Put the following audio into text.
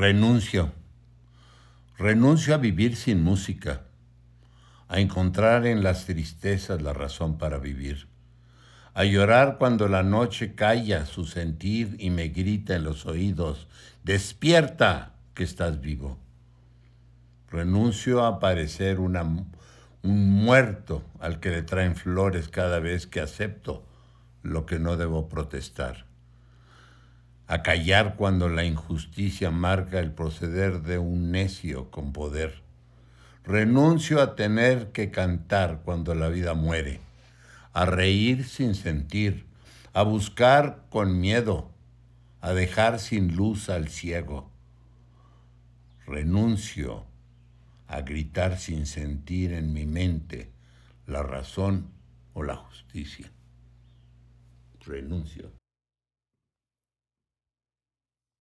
Renuncio. Renuncio a vivir sin música, a encontrar en las tristezas la razón para vivir, a llorar cuando la noche calla su sentir y me grita en los oídos, despierta que estás vivo. Renuncio a parecer un muerto al que le traen flores cada vez que acepto lo que no debo protestar a callar cuando la injusticia marca el proceder de un necio con poder. Renuncio a tener que cantar cuando la vida muere, a reír sin sentir, a buscar con miedo, a dejar sin luz al ciego. Renuncio a gritar sin sentir en mi mente la razón o la justicia. Renuncio.